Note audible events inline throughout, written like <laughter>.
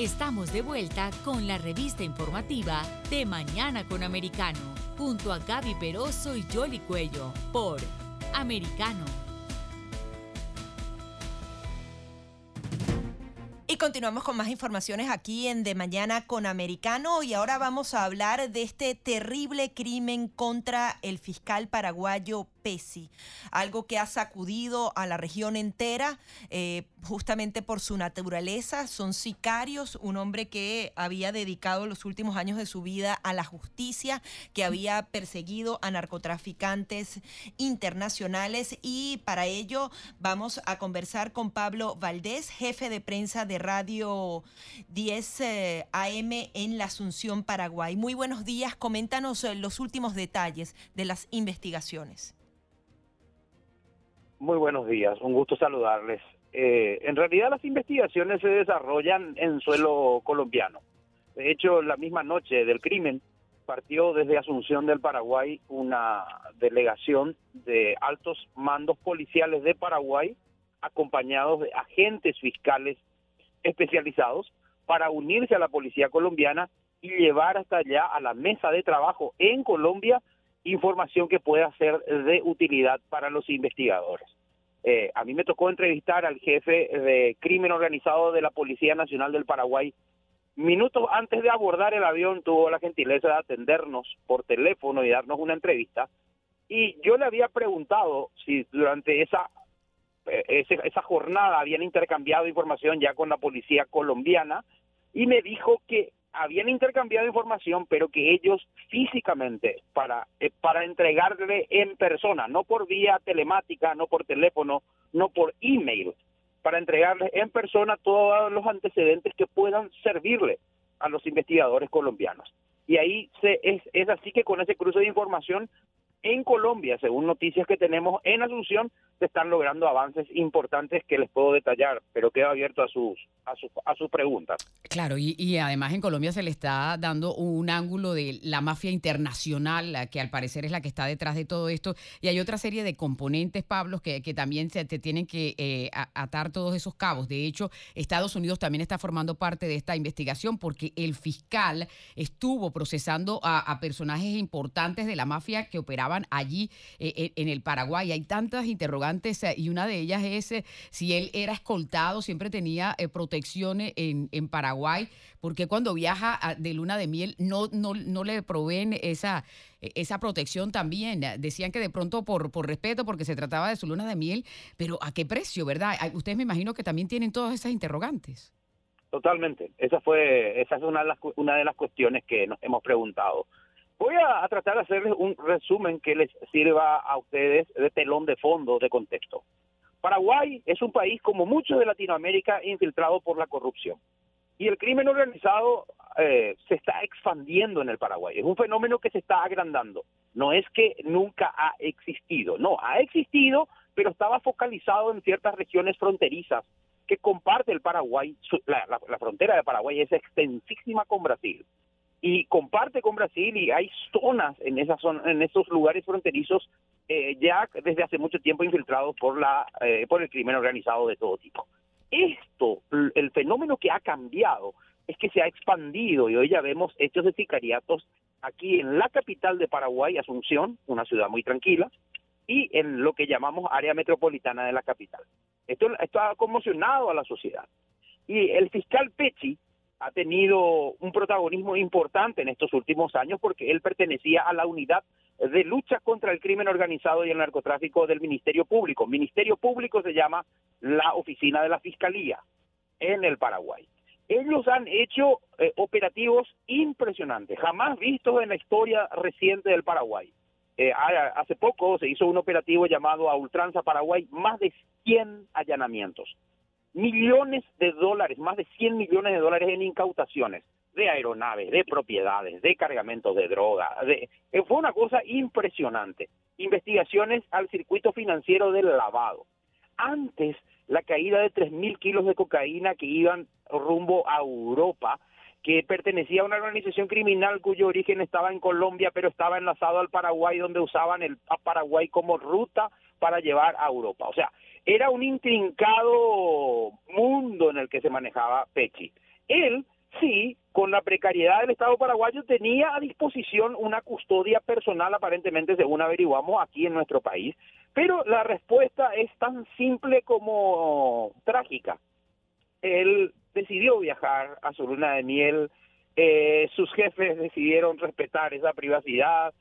Estamos de vuelta con la revista informativa de Mañana con Americano, junto a Gaby Peroso y Jolly Cuello, por Americano. Y continuamos con más informaciones aquí en De Mañana con Americano y ahora vamos a hablar de este terrible crimen contra el fiscal paraguayo Pesi, algo que ha sacudido a la región entera eh, justamente por su naturaleza. Son sicarios, un hombre que había dedicado los últimos años de su vida a la justicia, que había perseguido a narcotraficantes internacionales y para ello vamos a conversar con Pablo Valdés, jefe de prensa de Radio 10 eh, AM en la Asunción, Paraguay. Muy buenos días, coméntanos eh, los últimos detalles de las investigaciones. Muy buenos días, un gusto saludarles. Eh, en realidad las investigaciones se desarrollan en suelo colombiano. De hecho, la misma noche del crimen partió desde Asunción del Paraguay una delegación de altos mandos policiales de Paraguay acompañados de agentes fiscales especializados para unirse a la policía colombiana y llevar hasta allá a la mesa de trabajo en Colombia información que pueda ser de utilidad para los investigadores. Eh, a mí me tocó entrevistar al jefe de crimen organizado de la Policía Nacional del Paraguay. Minutos antes de abordar el avión tuvo la gentileza de atendernos por teléfono y darnos una entrevista. Y yo le había preguntado si durante esa, eh, esa jornada habían intercambiado información ya con la policía colombiana y me dijo que habían intercambiado información, pero que ellos físicamente, para, eh, para entregarle en persona, no por vía telemática, no por teléfono, no por email, para entregarle en persona todos los antecedentes que puedan servirle a los investigadores colombianos. Y ahí se, es, es así que con ese cruce de información en Colombia, según noticias que tenemos en Asunción, se están logrando avances importantes que les puedo detallar, pero quedo abierto a sus a sus, a sus preguntas. Claro, y, además en Colombia se le está dando un ángulo de la mafia internacional, que al parecer es la que está detrás de todo esto, y hay otra serie de componentes, Pablo, que, que también se te tienen que eh, atar todos esos cabos. De hecho, Estados Unidos también está formando parte de esta investigación porque el fiscal estuvo procesando a, personajes importantes de la mafia que allí eh, eh, en el Paraguay. Hay tantas interrogantes y una de ellas es si él era escoltado, siempre tenía protección en, en Paraguay, porque cuando viaja de luna de miel no, no, no le proveen esa, esa protección también. Decían que de pronto por, por respeto, porque se trataba de su luna de miel, pero ¿a qué precio, verdad? Ustedes me imagino que también tienen todas esas interrogantes. Totalmente. Esa fue, esa es una de las, una de las cuestiones que nos hemos preguntado. Voy a, tratar de hacerles un resumen que les sirva a ustedes de telón de fondo, de contexto. Paraguay es un país, como muchos de Latinoamérica, infiltrado por la corrupción. Y el crimen organizado eh, se está expandiendo en el Paraguay. Es un fenómeno que se está agrandando. No es que nunca ha existido. No, ha existido, pero estaba focalizado en ciertas regiones fronterizas que comparte el Paraguay. La, la frontera de Paraguay es extensísima con Brasil y comparte con Brasil y hay zonas en esas en esos lugares fronterizos eh, ya desde hace mucho tiempo infiltrados por la eh, por el crimen organizado de todo tipo. Esto, el fenómeno que ha cambiado es que se ha expandido y hoy ya vemos hechos de sicariatos aquí en la capital de Paraguay, Asunción, una ciudad muy tranquila, y en lo que llamamos área metropolitana de la capital. Esto, esto ha conmocionado a la sociedad. Y el fiscal Pechi, ha tenido un protagonismo importante en estos últimos años porque él pertenecía a la unidad de lucha contra el crimen organizado y el narcotráfico del Ministerio Público. Ministerio Público se llama la oficina de la Fiscalía en el Paraguay. Ellos han hecho eh, operativos impresionantes, jamás vistos en la historia reciente del Paraguay. Eh, hace poco se hizo un operativo llamado a Ultranza Paraguay, más de 100 allanamientos millones de dólares, más de 100 millones de dólares en incautaciones de aeronaves, de propiedades, de cargamentos de droga. De, eh, fue una cosa impresionante. Investigaciones al circuito financiero del lavado. Antes, la caída de 3.000 kilos de cocaína que iban rumbo a Europa, que pertenecía a una organización criminal cuyo origen estaba en Colombia, pero estaba enlazado al Paraguay, donde usaban el Paraguay como ruta para llevar a Europa. O sea, era un intrincado mundo en el que se manejaba Pechi. él sí, con la precariedad del Estado paraguayo, tenía a disposición una custodia personal, aparentemente, según averiguamos, aquí en nuestro país. Pero la respuesta es tan simple como trágica. Él decidió viajar a su luna de miel, eh, sus jefes decidieron respetar esa privacidad,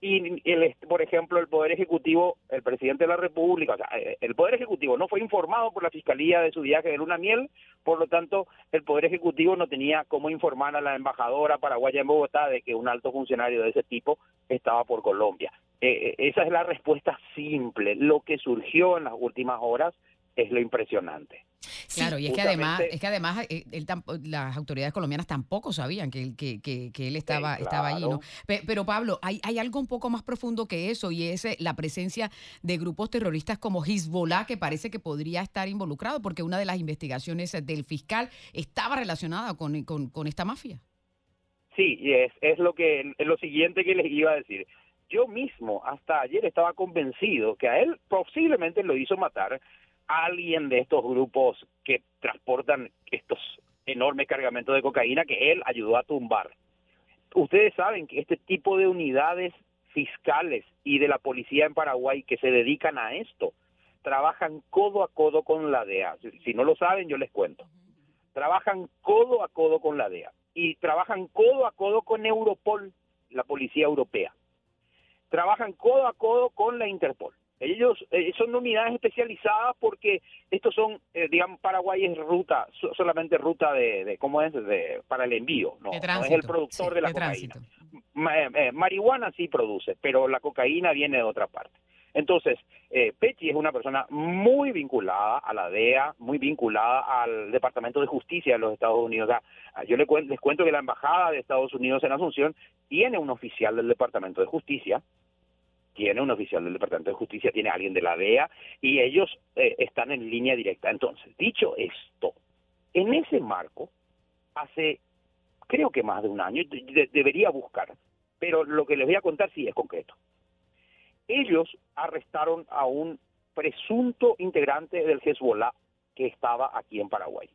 y el, por ejemplo el poder ejecutivo el presidente de la república o sea eh, el poder ejecutivo no fue informado por la fiscalía de su viaje de luna miel por lo tanto el poder ejecutivo no tenía cómo informar a la embajadora paraguaya en Bogotá de que un alto funcionario de ese tipo estaba por Colombia. Eh, eh, esa es la respuesta simple. Lo que surgió en las últimas horas es lo impresionante Claro, y es que además, es que además eh, las autoridades colombianas tampoco sabían que, que, que, él estaba, estaba allí, ¿no? Pero, Pablo, hay, hay algo un poco más profundo que eso, y es eh, la presencia de grupos terroristas como Hezbollah, que parece que podría estar involucrado, porque una de las investigaciones del fiscal estaba relacionada con, con, esta mafia. Sí, y es, es lo que es lo siguiente que les iba a decir. Yo mismo hasta ayer estaba convencido que a él posiblemente lo hizo matar alguien de estos grupos que transportan estos enormes cargamentos de cocaína que él ayudó a tumbar. Ustedes saben que este tipo de unidades fiscales y de la policía en Paraguay que se dedican a esto trabajan codo a codo con la DEA. Si no lo saben, yo les cuento. Trabajan codo a codo con la DEA y trabajan codo a codo con Europol, la policía europea. Trabajan codo a codo con la Interpol. Ellos eh, son unidades especializadas porque estos son, eh, digamos, Paraguay es ruta, solamente ruta de, ¿cómo es? De, para el envío, no, es el productor de la cocaína. Eh, marihuana sí produce, pero la cocaína viene de otra parte. Entonces, eh, es una persona muy vinculada a la DEA, muy vinculada al Departamento de Justicia de los Estados Unidos. yo les cuento que la Embajada de Estados Unidos en Asunción tiene un oficial del Departamento de Justicia tiene un oficial del Departamento de Justicia, tiene alguien de la DEA y ellos eh, están en línea directa. Entonces, dicho esto, en ese marco, hace creo que más de un año, debería buscar, pero lo que les voy a contar sí es concreto. Ellos arrestaron a un presunto integrante del Hezbollah que estaba aquí en Paraguay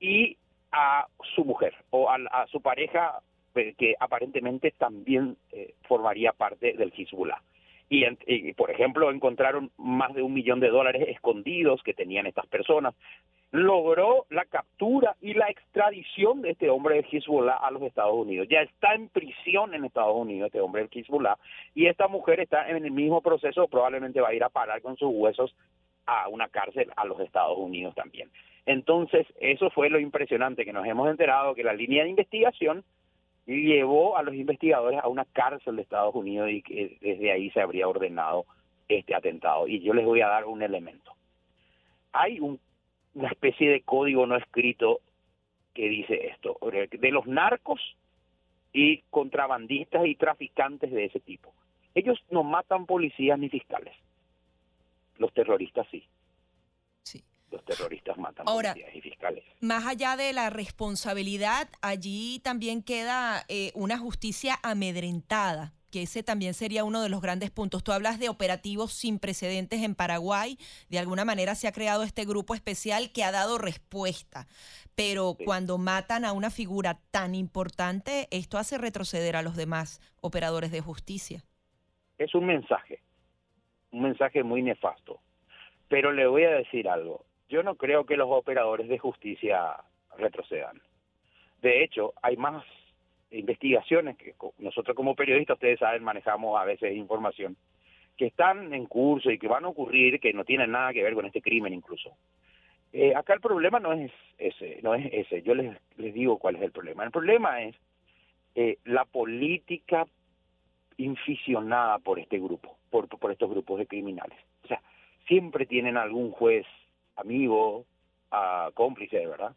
y a su mujer o a su pareja que aparentemente también eh, formaría parte del Hezbollah. Y, por ejemplo, encontraron más de un millón de dólares escondidos que tenían estas personas. Logró la captura y la extradición de este hombre del Hezbollah a los Estados Unidos. Ya está en prisión en Estados Unidos este hombre del Hezbollah y esta mujer está en el mismo proceso, probablemente va a ir a parar con sus huesos a una cárcel a los Estados Unidos también. Entonces, eso fue lo impresionante que nos hemos enterado que la línea de investigación llevó a los investigadores a una cárcel de Estados Unidos y que desde ahí se habría ordenado este atentado. Y yo les voy a dar un elemento. Hay una especie de código no escrito que dice esto, de los narcos y contrabandistas y traficantes de ese tipo. Ellos no matan policías ni fiscales. Los terroristas sí los terroristas matan Ahora, y fiscales. Más allá de la responsabilidad, allí también queda eh, una justicia amedrentada que ese también sería uno de los grandes puntos. Tú hablas de operativos sin precedentes en Paraguay, de alguna manera se ha creado este grupo especial que ha dado respuesta, pero cuando matan a una figura tan importante, esto hace retroceder a los demás operadores de justicia. Es un mensaje, un mensaje muy nefasto, pero le voy a decir algo, yo no creo que los operadores de justicia retrocedan. De hecho, hay más investigaciones que nosotros como periodistas, ustedes saben, manejamos a veces información que están en curso y que van a ocurrir, que no tienen nada que ver con este crimen incluso. Eh, acá el problema no es ese, no es ese. Yo les, les digo cuál es el problema. El problema es eh, la política inficionada por este grupo, por, por estos grupos de criminales. O sea, siempre tienen algún juez amigo, a cómplice, verdad,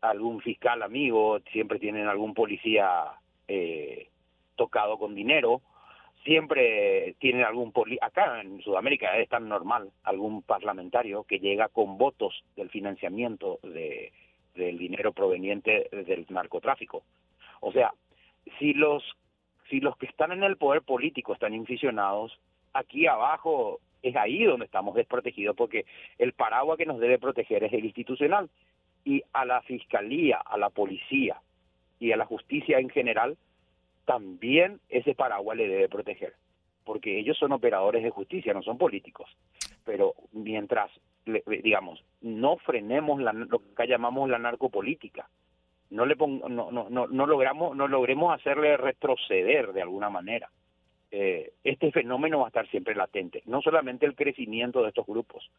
algún fiscal amigo, siempre tienen algún policía eh, tocado con dinero, siempre tienen algún poli acá en Sudamérica es tan normal algún parlamentario que llega con votos del financiamiento de, del dinero proveniente del narcotráfico. O sea, si los si los que están en el poder político están inficionados, aquí abajo es ahí donde estamos desprotegidos porque el paraguas que nos debe proteger es el institucional Y a la fiscalía, a la policía y a la justicia en general, también ese paraguas le debe proteger, porque ellos son operadores de justicia, no son políticos. Pero mientras, digamos, no frenemos la, lo que llamamos la narcopolítica, no le no, no, no, no logramos no logremos hacerle retroceder de alguna manera eh, este fenómeno va a estar siempre latente. No solamente el crecimiento de estos grupos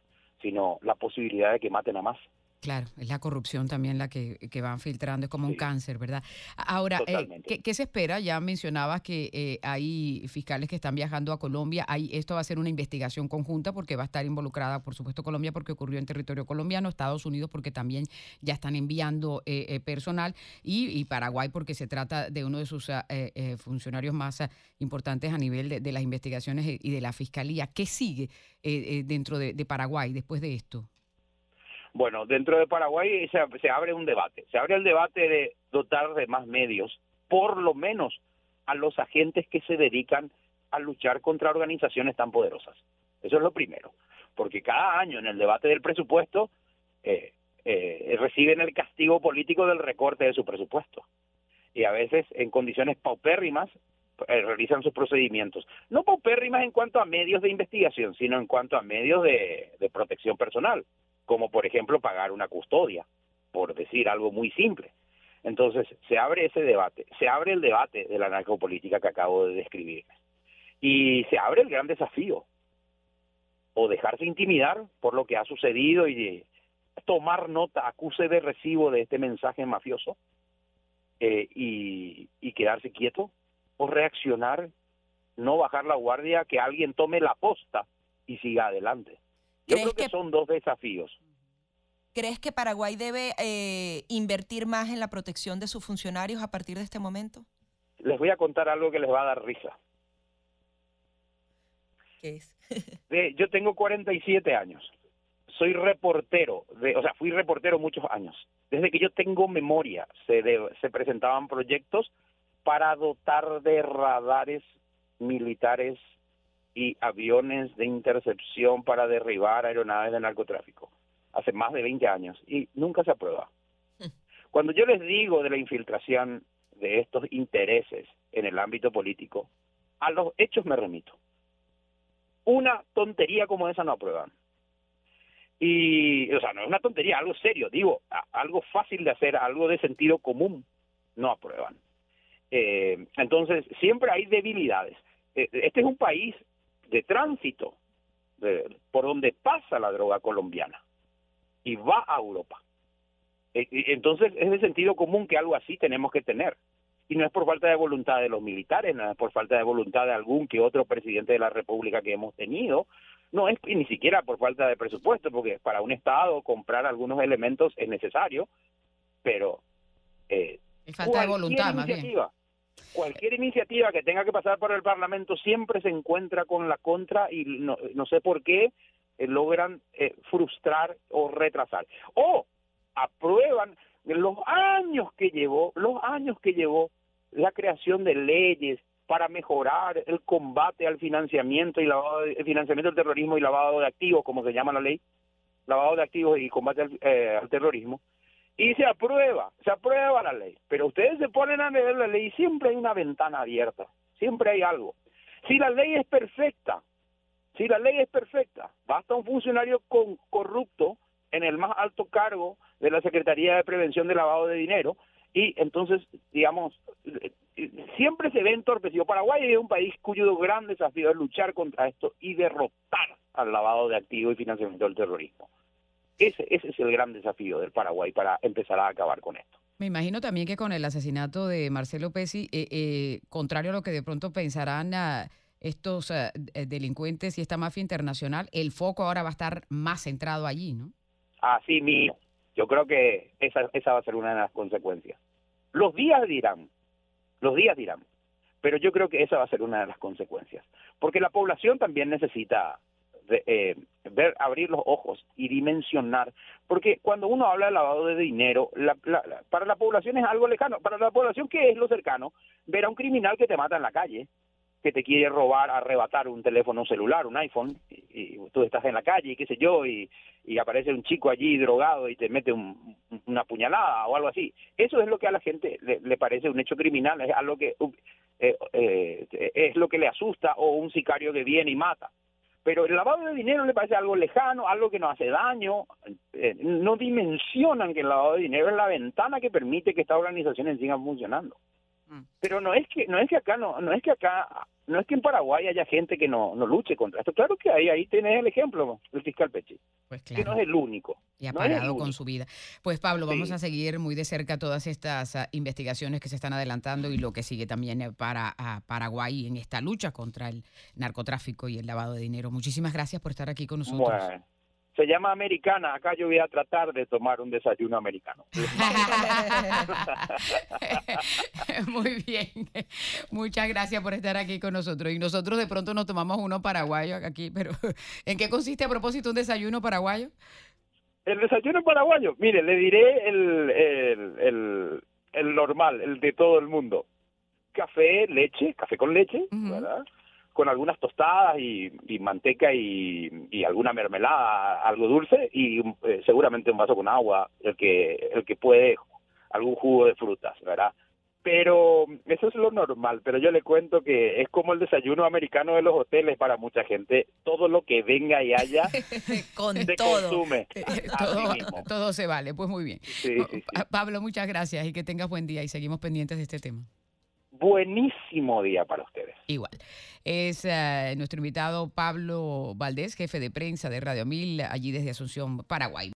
sino la posibilidad de que maten a más Claro, es la corrupción también la que, que van filtrando, es como un cáncer, ¿verdad? Ahora, eh, ¿qué, se espera? Ya mencionabas que eh, hay fiscales que están viajando a Colombia. Hay, esto va a ser una investigación conjunta porque va a estar involucrada, por supuesto, Colombia porque ocurrió en territorio colombiano, Estados Unidos porque también ya están enviando eh, personal y, Paraguay porque se trata de uno de sus ah, funcionarios más importantes a nivel de, las investigaciones y de la fiscalía. ¿Qué sigue dentro de Paraguay después de esto? Bueno, dentro de Paraguay se, abre un debate. Se abre el debate de dotar de más medios, por lo menos a los agentes que se dedican a luchar contra organizaciones tan poderosas. Eso es lo primero. Porque cada año en el debate del presupuesto eh, eh, reciben el castigo político del recorte de su presupuesto. Y a veces en condiciones paupérrimas eh, realizan sus procedimientos. No paupérrimas en cuanto a medios de investigación, sino en cuanto a medios de protección personal como por ejemplo pagar una custodia, por decir algo muy simple. Entonces, se abre ese debate, se abre el debate de la narcopolítica que acabo de describir. Y se abre el gran desafío, o dejarse intimidar por lo que ha sucedido y tomar nota, acuse de recibo de este mensaje mafioso eh, y, y quedarse quieto, o reaccionar, no bajar la guardia, que alguien tome la posta y siga adelante. Yo creo que, son dos desafíos. ¿Crees que Paraguay debe eh, invertir más en la protección de sus funcionarios a partir de este momento? Les voy a contar algo que les va a dar risa. ¿Qué es? <laughs> yo tengo 47 años. Soy reportero, de, o sea, fui reportero muchos años. Desde que yo tengo memoria, se, se presentaban proyectos para dotar de radares militares y aviones de intercepción para derribar aeronaves de narcotráfico hace más de 20 años y nunca se aprueba. <laughs> Cuando yo les digo de la infiltración de estos intereses en el ámbito político, a los hechos me remito. Una tontería como esa no aprueban. Y, o sea, no es una tontería, algo serio, digo, algo fácil de hacer, algo de sentido común, no aprueban. Eh, entonces, siempre hay debilidades. Eh, este es un país de tránsito por donde pasa la droga colombiana y va a Europa. E, entonces es de sentido común que algo así tenemos que tener. Y no es por falta de voluntad de los militares, no es por falta de voluntad de algún que otro presidente de la República que hemos tenido, no es ni siquiera por falta de presupuesto, porque para un Estado comprar algunos elementos es necesario, pero... Eh, es falta de voluntad, más bien cualquier iniciativa que tenga que pasar por el Parlamento siempre se encuentra con la contra y no, sé por qué eh, logran eh, frustrar o retrasar. O aprueban los años que llevó, los años que llevó la creación de leyes para mejorar el combate al financiamiento y lavado el financiamiento del terrorismo y lavado de activos, como se llama la ley, lavado de activos y combate al eh, terrorismo, y se aprueba, se aprueba la ley. Pero ustedes se ponen a leer la ley y siempre hay una ventana abierta, siempre hay algo. Si la ley es perfecta, si la ley es perfecta, basta un funcionario con, corrupto en el más alto cargo de la Secretaría de Prevención de Lavado de Dinero y entonces, digamos, siempre se ve entorpecido. Paraguay es un país cuyo gran desafío es luchar contra esto y derrotar al lavado de activos y financiamiento del terrorismo. Ese, ese es el gran desafío del Paraguay para empezar a acabar con esto. Me imagino también que con el asesinato de Marcelo Pesi, eh, eh, contrario a lo que de pronto pensarán ah, estos ah, eh, delincuentes y esta mafia internacional, el foco ahora va a estar más centrado allí, ¿no? Así mío. Yo creo que esa, esa va a ser una de las consecuencias. Los días dirán, los días dirán, pero yo creo que esa va a ser una de las consecuencias, porque la población también necesita eh, ver, abrir los ojos y dimensionar, porque cuando uno habla de lavado de dinero, para la población es algo lejano, para la población que es lo cercano, ver a un criminal que te mata en la calle, que te quiere robar, arrebatar un teléfono celular, un iPhone, y, tú estás en la calle, qué sé yo, y, y aparece un chico allí drogado y te mete un, una puñalada o algo así. Eso es lo que a la gente le, parece un hecho criminal, es algo que eh, eh, es lo que le asusta o un sicario que viene y mata. Pero el lavado de dinero le parece algo lejano, algo que no hace daño. Eh, no dimensionan que el lavado de dinero es la ventana que permite que estas organizaciones sigan funcionando. Mm. Pero no es que no es que acá no no es que acá no es que en Paraguay haya gente que no, no luche contra esto. Claro que hay, ahí tenés el ejemplo, el fiscal Pechi. Pues claro. Que no es el único. Y ha parado con su vida. Pues Pablo, vamos a seguir muy de cerca todas estas ah, investigaciones que se están adelantando y lo que sigue también eh, para Paraguay en esta lucha contra el narcotráfico y el lavado de dinero. Muchísimas gracias por estar aquí con nosotros se llama americana. Acá yo voy a tratar de tomar un desayuno americano. <laughs> Muy bien. Muchas gracias por estar aquí con nosotros. Y nosotros de pronto nos tomamos uno paraguayo aquí, pero <laughs> ¿en qué consiste a propósito un desayuno paraguayo? El desayuno paraguayo, mire, le diré el, el, el, normal, el de todo el mundo. Café, leche, café con leche, ¿verdad? Con algunas tostadas y, manteca y, alguna mermelada, algo dulce y eh, seguramente un vaso con agua, el que el que puede algún jugo de frutas, ¿verdad? Pero eso es lo normal, pero yo le cuento que es como el desayuno americano de los hoteles para mucha gente, todo lo que venga y haya <laughs> con se todo. consume. todo, todo, se vale, pues muy bien. Pablo, muchas gracias y que tengas buen día y seguimos pendientes de este tema buenísimo día para ustedes. Igual. Es eh, nuestro invitado Pablo Valdés, jefe de prensa de Radio Mil, allí desde Asunción, Paraguay.